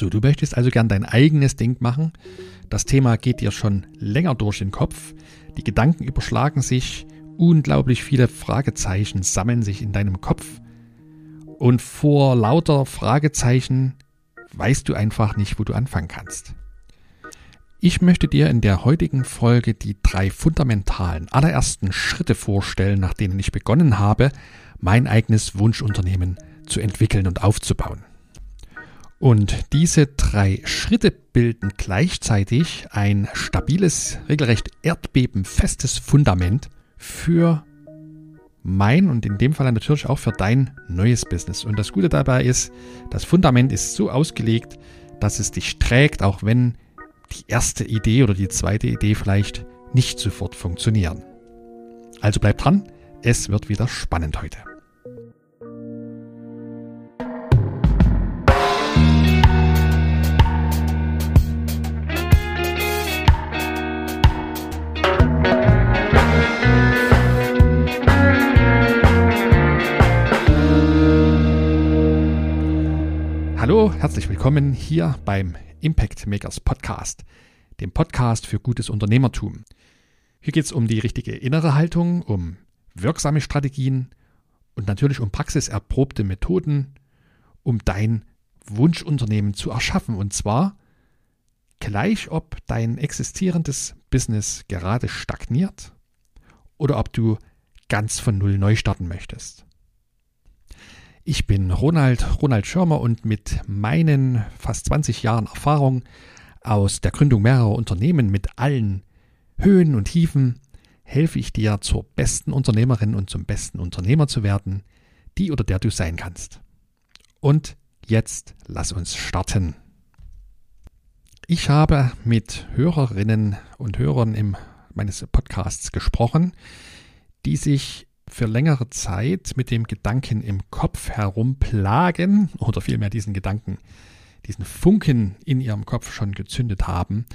So, du möchtest also gern dein eigenes Ding machen. Das Thema geht dir schon länger durch den Kopf. Die Gedanken überschlagen sich. Unglaublich viele Fragezeichen sammeln sich in deinem Kopf. Und vor lauter Fragezeichen weißt du einfach nicht, wo du anfangen kannst. Ich möchte dir in der heutigen Folge die drei fundamentalen allerersten Schritte vorstellen, nach denen ich begonnen habe, mein eigenes Wunschunternehmen zu entwickeln und aufzubauen. Und diese drei Schritte bilden gleichzeitig ein stabiles, regelrecht erdbebenfestes Fundament für mein und in dem Fall natürlich auch für dein neues Business. Und das Gute dabei ist, das Fundament ist so ausgelegt, dass es dich trägt, auch wenn die erste Idee oder die zweite Idee vielleicht nicht sofort funktionieren. Also bleib dran, es wird wieder spannend heute. Herzlich willkommen hier beim Impact Makers Podcast, dem Podcast für gutes Unternehmertum. Hier geht es um die richtige innere Haltung, um wirksame Strategien und natürlich um praxiserprobte Methoden, um dein Wunschunternehmen zu erschaffen. Und zwar gleich, ob dein existierendes Business gerade stagniert oder ob du ganz von Null neu starten möchtest. Ich bin Ronald, Ronald Schirmer und mit meinen fast 20 Jahren Erfahrung aus der Gründung mehrerer Unternehmen mit allen Höhen und Tiefen helfe ich dir zur besten Unternehmerin und zum besten Unternehmer zu werden, die oder der du sein kannst. Und jetzt lass uns starten. Ich habe mit Hörerinnen und Hörern im, meines Podcasts gesprochen, die sich für längere Zeit mit dem Gedanken im Kopf herumplagen oder vielmehr diesen Gedanken, diesen Funken in ihrem Kopf schon gezündet haben,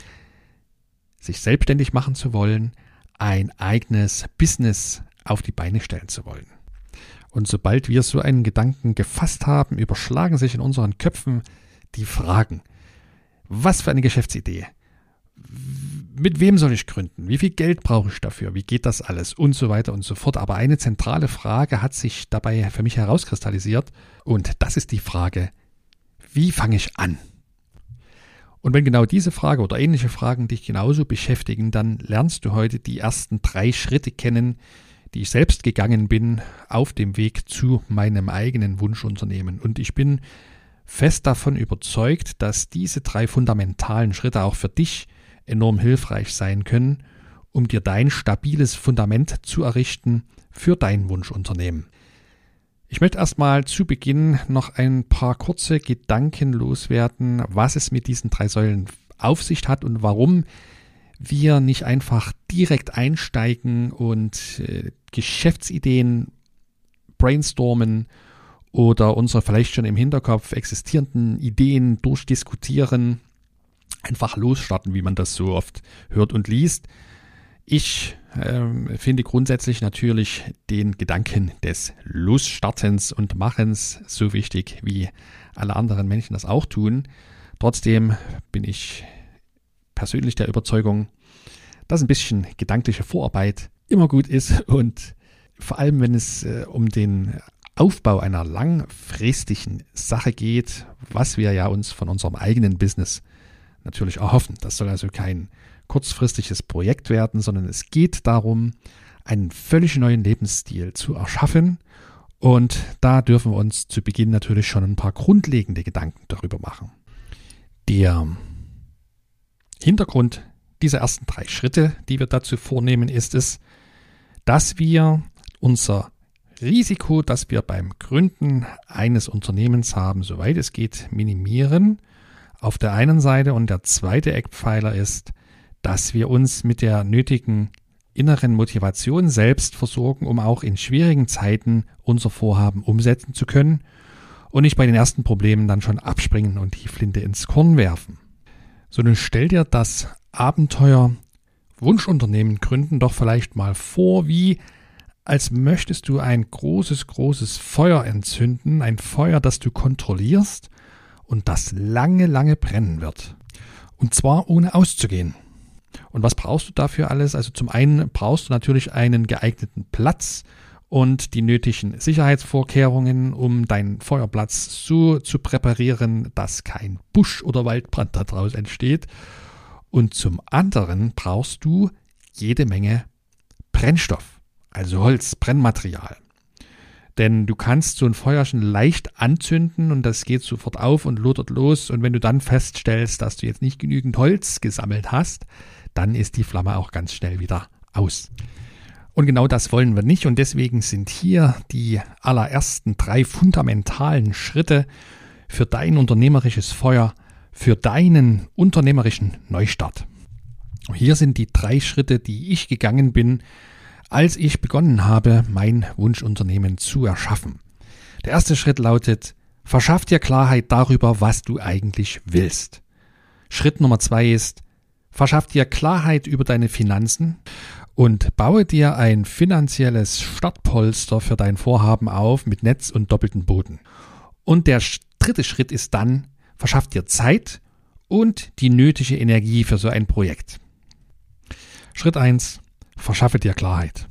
sich selbstständig machen zu wollen, ein eigenes Business auf die Beine stellen zu wollen. Und sobald wir so einen Gedanken gefasst haben, überschlagen sich in unseren Köpfen die Fragen. Was für eine Geschäftsidee? Mit wem soll ich gründen? Wie viel Geld brauche ich dafür? Wie geht das alles? Und so weiter und so fort. Aber eine zentrale Frage hat sich dabei für mich herauskristallisiert. Und das ist die Frage, wie fange ich an? Und wenn genau diese Frage oder ähnliche Fragen dich genauso beschäftigen, dann lernst du heute die ersten drei Schritte kennen, die ich selbst gegangen bin auf dem Weg zu meinem eigenen Wunschunternehmen. Und ich bin fest davon überzeugt, dass diese drei fundamentalen Schritte auch für dich enorm hilfreich sein können, um dir dein stabiles Fundament zu errichten für dein Wunschunternehmen. Ich möchte erstmal zu Beginn noch ein paar kurze Gedanken loswerden, was es mit diesen drei Säulen auf sich hat und warum wir nicht einfach direkt einsteigen und äh, Geschäftsideen brainstormen oder unsere vielleicht schon im Hinterkopf existierenden Ideen durchdiskutieren einfach losstarten, wie man das so oft hört und liest. Ich ähm, finde grundsätzlich natürlich den Gedanken des Losstartens und Machens so wichtig, wie alle anderen Menschen das auch tun. Trotzdem bin ich persönlich der Überzeugung, dass ein bisschen gedankliche Vorarbeit immer gut ist und vor allem, wenn es äh, um den Aufbau einer langfristigen Sache geht, was wir ja uns von unserem eigenen Business natürlich erhoffen. Das soll also kein kurzfristiges Projekt werden, sondern es geht darum, einen völlig neuen Lebensstil zu erschaffen. Und da dürfen wir uns zu Beginn natürlich schon ein paar grundlegende Gedanken darüber machen. Der Hintergrund dieser ersten drei Schritte, die wir dazu vornehmen, ist es, dass wir unser Risiko, das wir beim Gründen eines Unternehmens haben, soweit es geht, minimieren auf der einen Seite und der zweite Eckpfeiler ist, dass wir uns mit der nötigen inneren Motivation selbst versorgen, um auch in schwierigen Zeiten unser Vorhaben umsetzen zu können und nicht bei den ersten Problemen dann schon abspringen und die Flinte ins Korn werfen. So nun stell dir das Abenteuer Wunschunternehmen gründen doch vielleicht mal vor, wie als möchtest du ein großes, großes Feuer entzünden, ein Feuer, das du kontrollierst und das lange, lange brennen wird. Und zwar ohne auszugehen. Und was brauchst du dafür alles? Also zum einen brauchst du natürlich einen geeigneten Platz und die nötigen Sicherheitsvorkehrungen, um deinen Feuerplatz so zu präparieren, dass kein Busch- oder Waldbrand daraus entsteht. Und zum anderen brauchst du jede Menge Brennstoff, also Holz, Brennmaterial. Denn du kannst so ein Feuerchen leicht anzünden und das geht sofort auf und lodert los. Und wenn du dann feststellst, dass du jetzt nicht genügend Holz gesammelt hast, dann ist die Flamme auch ganz schnell wieder aus. Und genau das wollen wir nicht. Und deswegen sind hier die allerersten drei fundamentalen Schritte für dein unternehmerisches Feuer, für deinen unternehmerischen Neustart. Hier sind die drei Schritte, die ich gegangen bin, als ich begonnen habe, mein Wunschunternehmen zu erschaffen. Der erste Schritt lautet, verschaff dir Klarheit darüber, was du eigentlich willst. Schritt Nummer zwei ist, verschaff dir Klarheit über deine Finanzen und baue dir ein finanzielles Startpolster für dein Vorhaben auf mit Netz und doppelten Boden. Und der dritte Schritt ist dann, verschaff dir Zeit und die nötige Energie für so ein Projekt. Schritt eins: Verschaffe dir Klarheit.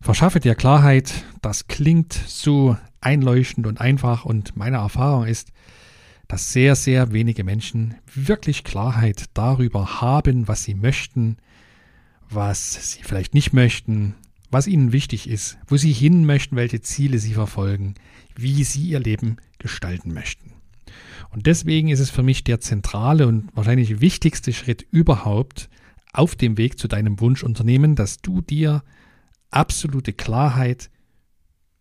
Verschaffe dir Klarheit, das klingt so einleuchtend und einfach und meine Erfahrung ist, dass sehr, sehr wenige Menschen wirklich Klarheit darüber haben, was sie möchten, was sie vielleicht nicht möchten, was ihnen wichtig ist, wo sie hin möchten, welche Ziele sie verfolgen, wie sie ihr Leben gestalten möchten. Und deswegen ist es für mich der zentrale und wahrscheinlich wichtigste Schritt überhaupt auf dem Weg zu deinem Wunschunternehmen, dass du dir absolute Klarheit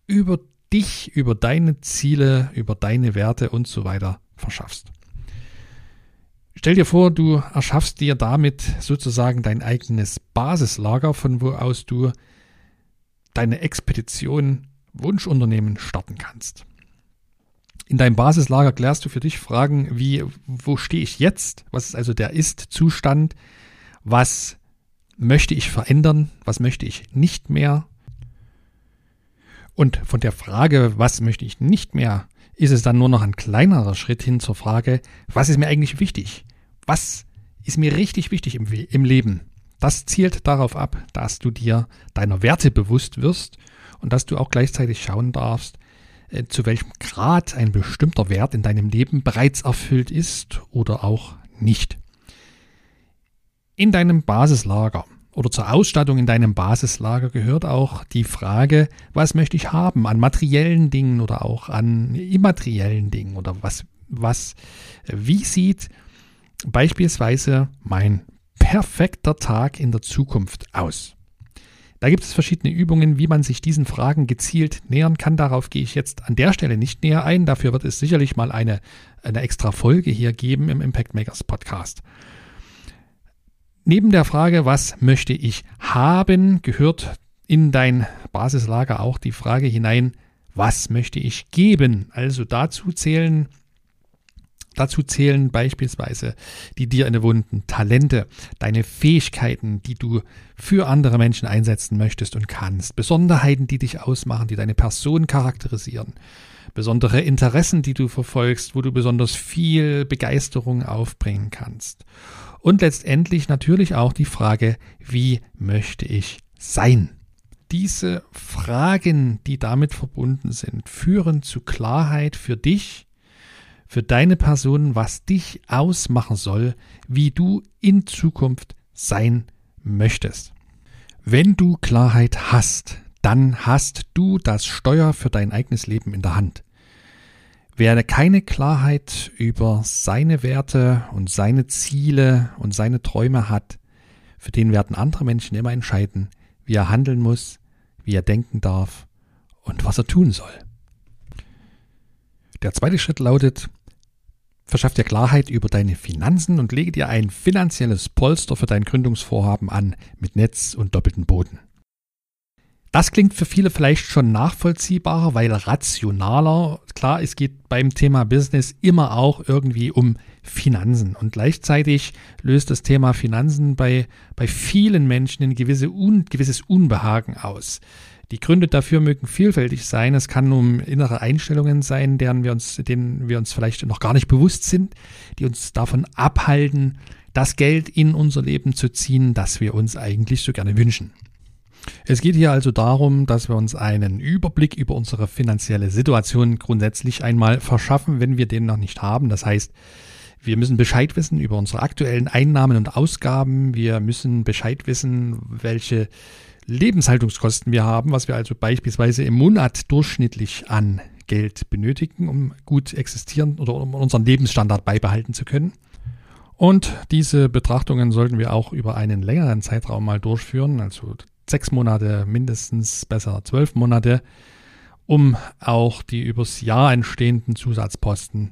über dich, über deine Ziele, über deine Werte und so weiter verschaffst. Stell dir vor, du erschaffst dir damit sozusagen dein eigenes Basislager, von wo aus du deine Expedition Wunschunternehmen starten kannst. In deinem Basislager klärst du für dich Fragen wie, wo stehe ich jetzt? Was ist also der Ist-Zustand? Was möchte ich verändern? Was möchte ich nicht mehr? Und von der Frage, was möchte ich nicht mehr, ist es dann nur noch ein kleinerer Schritt hin zur Frage, was ist mir eigentlich wichtig? Was ist mir richtig wichtig im, im Leben? Das zielt darauf ab, dass du dir deiner Werte bewusst wirst und dass du auch gleichzeitig schauen darfst, äh, zu welchem Grad ein bestimmter Wert in deinem Leben bereits erfüllt ist oder auch nicht. In deinem Basislager oder zur Ausstattung in deinem Basislager gehört auch die Frage, was möchte ich haben an materiellen Dingen oder auch an immateriellen Dingen oder was, was, wie sieht beispielsweise mein perfekter Tag in der Zukunft aus? Da gibt es verschiedene Übungen, wie man sich diesen Fragen gezielt nähern kann. Darauf gehe ich jetzt an der Stelle nicht näher ein. Dafür wird es sicherlich mal eine, eine extra Folge hier geben im Impact Makers Podcast. Neben der Frage, was möchte ich haben, gehört in dein Basislager auch die Frage hinein, was möchte ich geben? Also dazu zählen Dazu zählen beispielsweise die dir innewohnten Talente, deine Fähigkeiten, die du für andere Menschen einsetzen möchtest und kannst, Besonderheiten, die dich ausmachen, die deine Person charakterisieren, besondere Interessen, die du verfolgst, wo du besonders viel Begeisterung aufbringen kannst. Und letztendlich natürlich auch die Frage, wie möchte ich sein? Diese Fragen, die damit verbunden sind, führen zu Klarheit für dich, für deine Person, was dich ausmachen soll, wie du in Zukunft sein möchtest. Wenn du Klarheit hast, dann hast du das Steuer für dein eigenes Leben in der Hand. Wer keine Klarheit über seine Werte und seine Ziele und seine Träume hat, für den werden andere Menschen immer entscheiden, wie er handeln muss, wie er denken darf und was er tun soll. Der zweite Schritt lautet, Verschaff dir Klarheit über deine Finanzen und lege dir ein finanzielles Polster für dein Gründungsvorhaben an mit Netz und doppelten Boden. Das klingt für viele vielleicht schon nachvollziehbarer, weil rationaler. Klar, es geht beim Thema Business immer auch irgendwie um Finanzen. Und gleichzeitig löst das Thema Finanzen bei, bei vielen Menschen ein gewisse Un, gewisses Unbehagen aus. Die Gründe dafür mögen vielfältig sein. Es kann um innere Einstellungen sein, deren wir uns, denen wir uns vielleicht noch gar nicht bewusst sind, die uns davon abhalten, das Geld in unser Leben zu ziehen, das wir uns eigentlich so gerne wünschen. Es geht hier also darum, dass wir uns einen Überblick über unsere finanzielle Situation grundsätzlich einmal verschaffen, wenn wir den noch nicht haben. Das heißt, wir müssen Bescheid wissen über unsere aktuellen Einnahmen und Ausgaben. Wir müssen Bescheid wissen, welche Lebenshaltungskosten wir haben, was wir also beispielsweise im Monat durchschnittlich an Geld benötigen, um gut existieren oder um unseren Lebensstandard beibehalten zu können. Und diese Betrachtungen sollten wir auch über einen längeren Zeitraum mal durchführen, also sechs Monate mindestens, besser zwölf Monate, um auch die übers Jahr entstehenden Zusatzposten,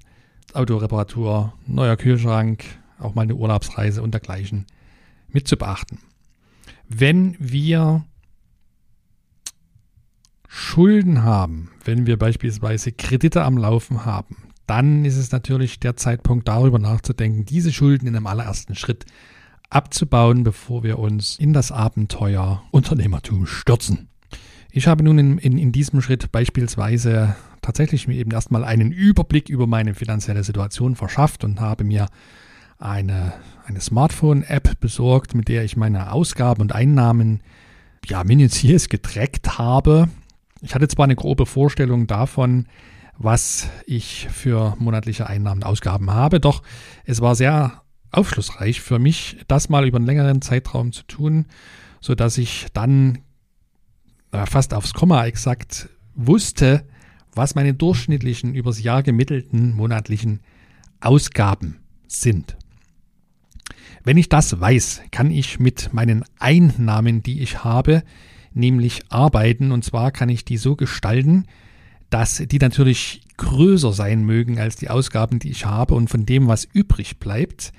Autoreparatur, neuer Kühlschrank, auch mal eine Urlaubsreise und dergleichen mit zu beachten. Wenn wir Schulden haben, wenn wir beispielsweise Kredite am Laufen haben, dann ist es natürlich der Zeitpunkt, darüber nachzudenken, diese Schulden in einem allerersten Schritt abzubauen, bevor wir uns in das Abenteuer Unternehmertum stürzen. Ich habe nun in, in, in diesem Schritt beispielsweise tatsächlich mir eben erstmal einen Überblick über meine finanzielle Situation verschafft und habe mir eine, eine Smartphone-App besorgt, mit der ich meine Ausgaben und Einnahmen ja minutiös getrackt habe. Ich hatte zwar eine grobe Vorstellung davon, was ich für monatliche Einnahmen und Ausgaben habe, doch es war sehr aufschlussreich für mich, das mal über einen längeren Zeitraum zu tun, so dass ich dann äh, fast aufs Komma exakt wusste, was meine durchschnittlichen übers Jahr gemittelten monatlichen Ausgaben sind. Wenn ich das weiß, kann ich mit meinen Einnahmen, die ich habe, nämlich arbeiten. Und zwar kann ich die so gestalten, dass die natürlich größer sein mögen als die Ausgaben, die ich habe. Und von dem, was übrig bleibt,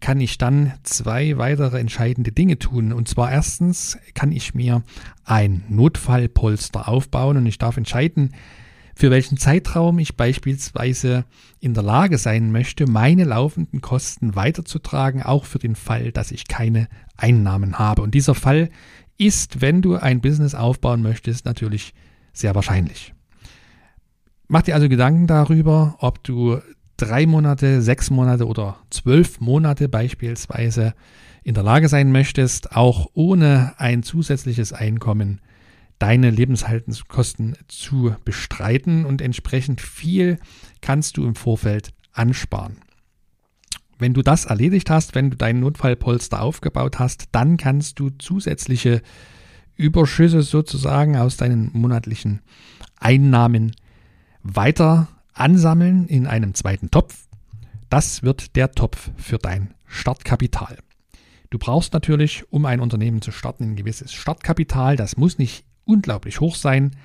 kann ich dann zwei weitere entscheidende Dinge tun. Und zwar erstens kann ich mir ein Notfallpolster aufbauen und ich darf entscheiden, für welchen Zeitraum ich beispielsweise in der Lage sein möchte, meine laufenden Kosten weiterzutragen, auch für den Fall, dass ich keine Einnahmen habe. Und dieser Fall ist, wenn du ein Business aufbauen möchtest, natürlich sehr wahrscheinlich. Mach dir also Gedanken darüber, ob du drei Monate, sechs Monate oder zwölf Monate beispielsweise in der Lage sein möchtest, auch ohne ein zusätzliches Einkommen deine Lebenshaltungskosten zu bestreiten und entsprechend viel kannst du im Vorfeld ansparen. Wenn du das erledigt hast, wenn du deinen Notfallpolster aufgebaut hast, dann kannst du zusätzliche Überschüsse sozusagen aus deinen monatlichen Einnahmen weiter ansammeln in einem zweiten Topf. Das wird der Topf für dein Startkapital. Du brauchst natürlich, um ein Unternehmen zu starten, ein gewisses Startkapital. Das muss nicht unglaublich hoch sein,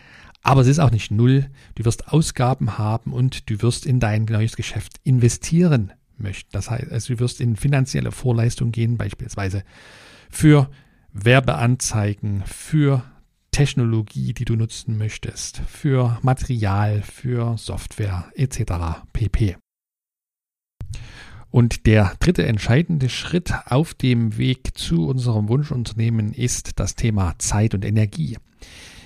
aber es ist auch nicht null. Du wirst Ausgaben haben und du wirst in dein neues Geschäft investieren möchten. Das heißt, also du wirst in finanzielle Vorleistung gehen, beispielsweise für Werbeanzeigen, für Technologie, die du nutzen möchtest, für Material, für Software etc. pp. Und der dritte entscheidende Schritt auf dem Weg zu unserem Wunschunternehmen ist das Thema Zeit und Energie.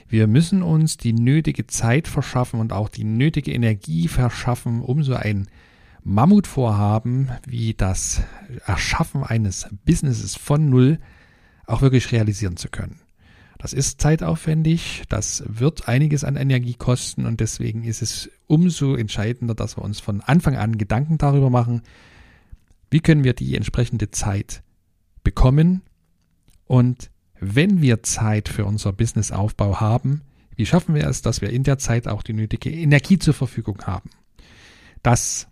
Wir müssen uns die nötige Zeit verschaffen und auch die nötige Energie verschaffen, um so ein Mammutvorhaben wie das Erschaffen eines Businesses von Null auch wirklich realisieren zu können. Das ist zeitaufwendig, das wird einiges an Energie kosten und deswegen ist es umso entscheidender, dass wir uns von Anfang an Gedanken darüber machen, wie können wir die entsprechende Zeit bekommen und wenn wir Zeit für unser Businessaufbau haben, wie schaffen wir es, dass wir in der Zeit auch die nötige Energie zur Verfügung haben? Das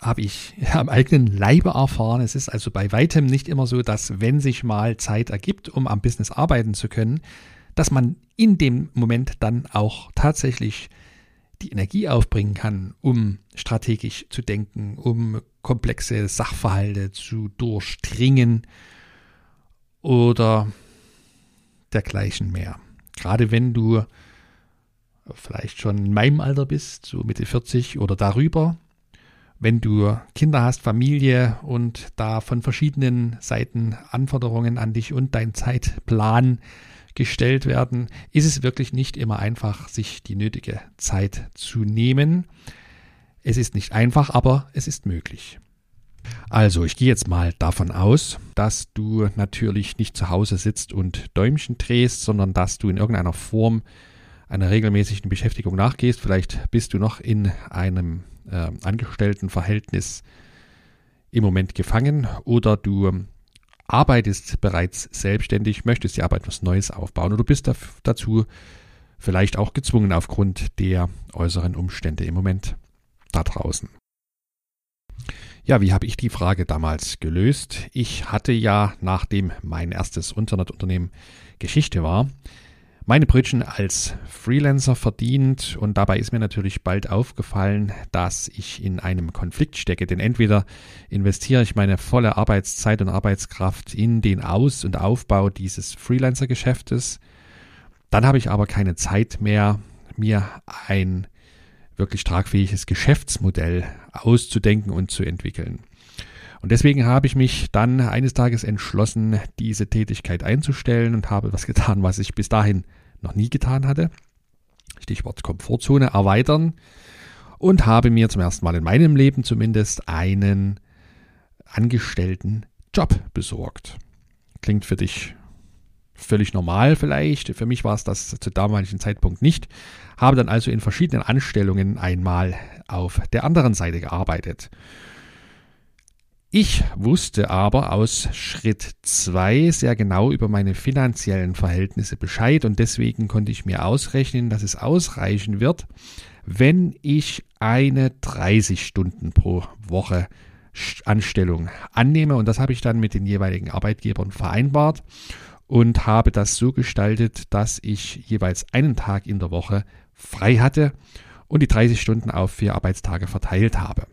habe ich am eigenen Leibe erfahren. Es ist also bei weitem nicht immer so, dass wenn sich mal Zeit ergibt, um am Business arbeiten zu können, dass man in dem Moment dann auch tatsächlich die Energie aufbringen kann, um strategisch zu denken, um komplexe Sachverhalte zu durchdringen oder dergleichen mehr. Gerade wenn du vielleicht schon in meinem Alter bist, so Mitte 40 oder darüber, wenn du Kinder hast, Familie und da von verschiedenen Seiten Anforderungen an dich und dein Zeitplan gestellt werden, ist es wirklich nicht immer einfach, sich die nötige Zeit zu nehmen. Es ist nicht einfach, aber es ist möglich. Also, ich gehe jetzt mal davon aus, dass du natürlich nicht zu Hause sitzt und Däumchen drehst, sondern dass du in irgendeiner Form einer regelmäßigen Beschäftigung nachgehst. Vielleicht bist du noch in einem äh, Angestelltenverhältnis im Moment gefangen oder du arbeitest bereits selbstständig, möchtest die Arbeit was Neues aufbauen oder bist dazu vielleicht auch gezwungen aufgrund der äußeren Umstände im Moment da draußen. Ja, wie habe ich die Frage damals gelöst? Ich hatte ja, nachdem mein erstes Internetunternehmen Geschichte war, meine Brötchen als Freelancer verdient und dabei ist mir natürlich bald aufgefallen, dass ich in einem Konflikt stecke, denn entweder investiere ich meine volle Arbeitszeit und Arbeitskraft in den Aus- und Aufbau dieses Freelancer-Geschäftes, dann habe ich aber keine Zeit mehr, mir ein wirklich tragfähiges Geschäftsmodell auszudenken und zu entwickeln. Und deswegen habe ich mich dann eines Tages entschlossen, diese Tätigkeit einzustellen und habe was getan, was ich bis dahin noch nie getan hatte. Stichwort Komfortzone erweitern. Und habe mir zum ersten Mal in meinem Leben zumindest einen angestellten Job besorgt. Klingt für dich völlig normal vielleicht. Für mich war es das zu damaligen Zeitpunkt nicht. Habe dann also in verschiedenen Anstellungen einmal auf der anderen Seite gearbeitet. Ich wusste aber aus Schritt 2 sehr genau über meine finanziellen Verhältnisse Bescheid und deswegen konnte ich mir ausrechnen, dass es ausreichen wird, wenn ich eine 30 Stunden pro Woche Anstellung annehme und das habe ich dann mit den jeweiligen Arbeitgebern vereinbart und habe das so gestaltet, dass ich jeweils einen Tag in der Woche frei hatte und die 30 Stunden auf vier Arbeitstage verteilt habe.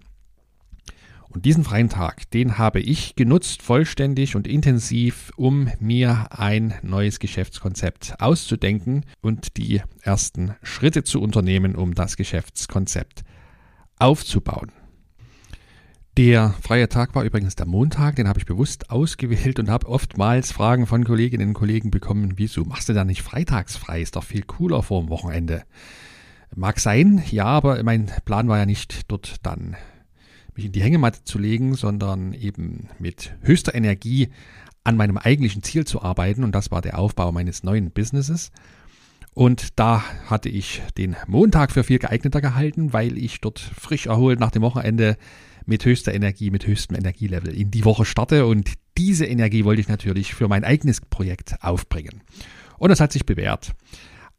Und diesen freien Tag, den habe ich genutzt, vollständig und intensiv, um mir ein neues Geschäftskonzept auszudenken und die ersten Schritte zu unternehmen, um das Geschäftskonzept aufzubauen. Der freie Tag war übrigens der Montag, den habe ich bewusst ausgewählt und habe oftmals Fragen von Kolleginnen und Kollegen bekommen, wieso machst du da nicht freitags frei? Ist doch viel cooler vor dem Wochenende. Mag sein, ja, aber mein Plan war ja nicht dort dann mich in die Hängematte zu legen, sondern eben mit höchster Energie an meinem eigentlichen Ziel zu arbeiten und das war der Aufbau meines neuen Businesses. Und da hatte ich den Montag für viel geeigneter gehalten, weil ich dort frisch erholt nach dem Wochenende mit höchster Energie, mit höchstem Energielevel in die Woche starte und diese Energie wollte ich natürlich für mein eigenes Projekt aufbringen. Und das hat sich bewährt.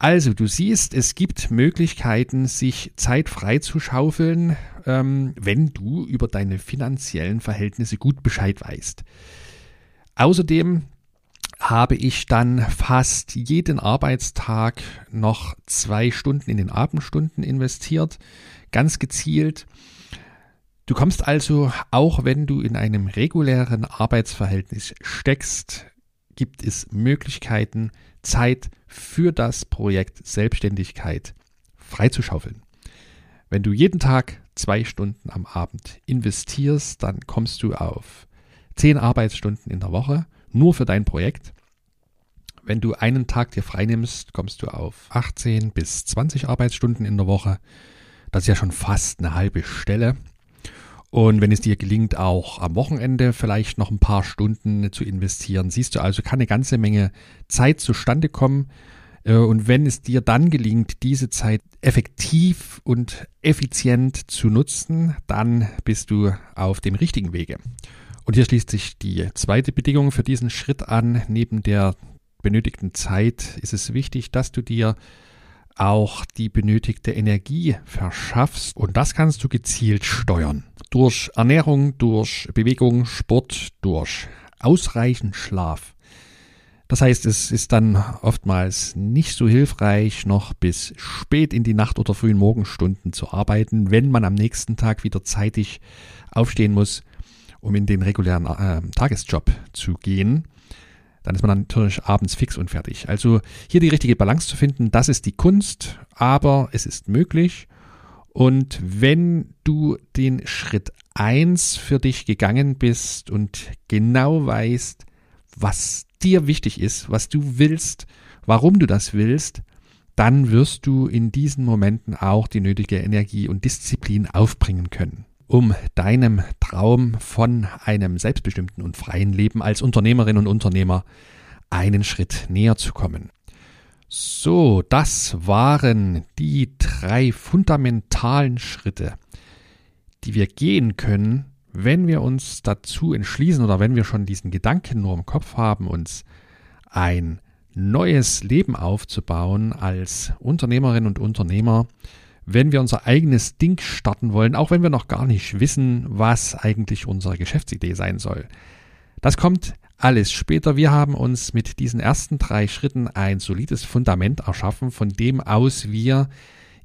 Also, du siehst, es gibt Möglichkeiten, sich Zeit frei zu schaufeln, ähm, wenn du über deine finanziellen Verhältnisse gut Bescheid weißt. Außerdem habe ich dann fast jeden Arbeitstag noch zwei Stunden in den Abendstunden investiert, ganz gezielt. Du kommst also, auch wenn du in einem regulären Arbeitsverhältnis steckst, gibt es Möglichkeiten, Zeit für das Projekt Selbstständigkeit freizuschaufeln. Wenn du jeden Tag zwei Stunden am Abend investierst, dann kommst du auf zehn Arbeitsstunden in der Woche nur für dein Projekt. Wenn du einen Tag dir freinimmst, kommst du auf 18 bis 20 Arbeitsstunden in der Woche. Das ist ja schon fast eine halbe Stelle. Und wenn es dir gelingt, auch am Wochenende vielleicht noch ein paar Stunden zu investieren, siehst du also, kann eine ganze Menge Zeit zustande kommen. Äh, und wenn es dir dann gelingt, diese Zeit effektiv und effizient zu nutzen, dann bist du auf dem richtigen Wege. Und hier schließt sich die zweite Bedingung für diesen Schritt an. Neben der benötigten Zeit ist es wichtig, dass du dir auch die benötigte Energie verschaffst. Und das kannst du gezielt steuern. Durch Ernährung, durch Bewegung, Sport, durch ausreichend Schlaf. Das heißt, es ist dann oftmals nicht so hilfreich, noch bis spät in die Nacht oder frühen Morgenstunden zu arbeiten, wenn man am nächsten Tag wieder zeitig aufstehen muss, um in den regulären äh, Tagesjob zu gehen dann ist man natürlich abends fix und fertig. Also hier die richtige Balance zu finden, das ist die Kunst, aber es ist möglich. Und wenn du den Schritt 1 für dich gegangen bist und genau weißt, was dir wichtig ist, was du willst, warum du das willst, dann wirst du in diesen Momenten auch die nötige Energie und Disziplin aufbringen können, um deinem Traum von einem selbstbestimmten und freien Leben als Unternehmerin und Unternehmer einen Schritt näher zu kommen. So, das waren die drei fundamentalen Schritte, die wir gehen können, wenn wir uns dazu entschließen oder wenn wir schon diesen Gedanken nur im Kopf haben, uns ein neues Leben aufzubauen als Unternehmerin und Unternehmer, wenn wir unser eigenes Ding starten wollen, auch wenn wir noch gar nicht wissen, was eigentlich unsere Geschäftsidee sein soll. Das kommt alles später. Wir haben uns mit diesen ersten drei Schritten ein solides Fundament erschaffen, von dem aus wir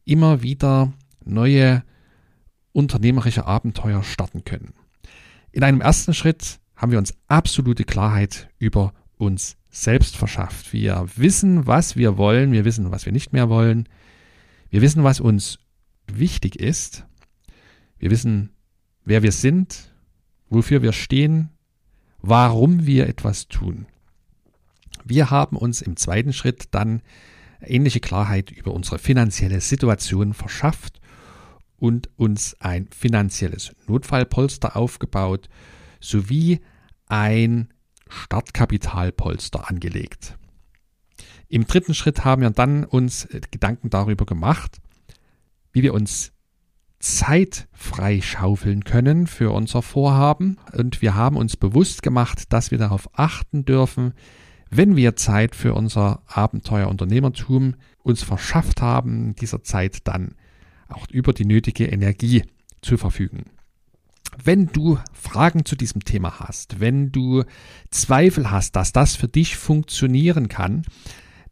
immer wieder neue unternehmerische Abenteuer starten können. In einem ersten Schritt haben wir uns absolute Klarheit über uns selbst verschafft. Wir wissen, was wir wollen, wir wissen, was wir nicht mehr wollen. Wir wissen, was uns wichtig ist. Wir wissen, wer wir sind, wofür wir stehen, warum wir etwas tun. Wir haben uns im zweiten Schritt dann ähnliche Klarheit über unsere finanzielle Situation verschafft und uns ein finanzielles Notfallpolster aufgebaut sowie ein Startkapitalpolster angelegt. Im dritten Schritt haben wir dann uns äh, Gedanken darüber gemacht, wie wir uns Zeit freischaufeln können für unser Vorhaben. Und wir haben uns bewusst gemacht, dass wir darauf achten dürfen, wenn wir Zeit für unser Abenteuer Unternehmertum uns verschafft haben, dieser Zeit dann auch über die nötige Energie zu verfügen. Wenn du Fragen zu diesem Thema hast, wenn du Zweifel hast, dass das für dich funktionieren kann,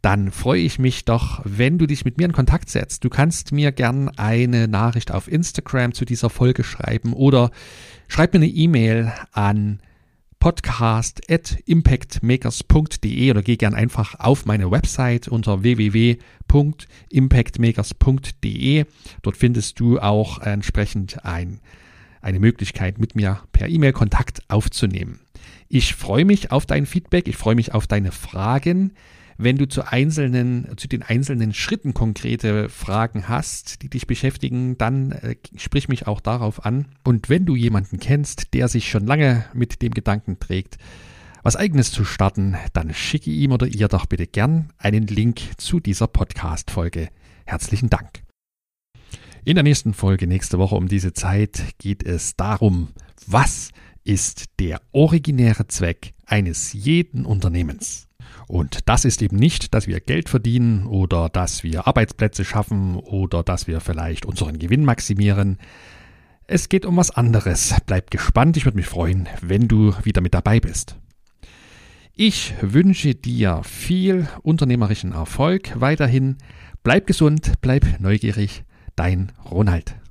dann freue ich mich doch, wenn du dich mit mir in Kontakt setzt. Du kannst mir gern eine Nachricht auf Instagram zu dieser Folge schreiben oder schreib mir eine E-Mail an podcast.impactmakers.de oder geh gern einfach auf meine Website unter www.impactmakers.de. Dort findest du auch entsprechend ein eine Möglichkeit, mit mir per E-Mail Kontakt aufzunehmen. Ich freue mich auf dein Feedback, ich freue mich auf deine Fragen. Wenn du zu einzelnen, zu den einzelnen Schritten konkrete Fragen hast, die dich beschäftigen, dann äh, sprich mich auch darauf an. Und wenn du jemanden kennst, der sich schon lange mit dem Gedanken trägt, was eigenes zu starten, dann schicke ihm oder ihr doch bitte gern einen Link zu dieser Podcast-Folge. Herzlichen Dank. In der nächsten Folge nächste Woche um diese Zeit geht es darum, was ist der originäre Zweck eines jeden Unternehmens. Und das ist eben nicht, dass wir Geld verdienen oder dass wir Arbeitsplätze schaffen oder dass wir vielleicht unseren Gewinn maximieren. Es geht um was anderes. Bleib gespannt, ich würde mich freuen, wenn du wieder mit dabei bist. Ich wünsche dir viel unternehmerischen Erfolg weiterhin. Bleib gesund, bleib neugierig Dein Ronald.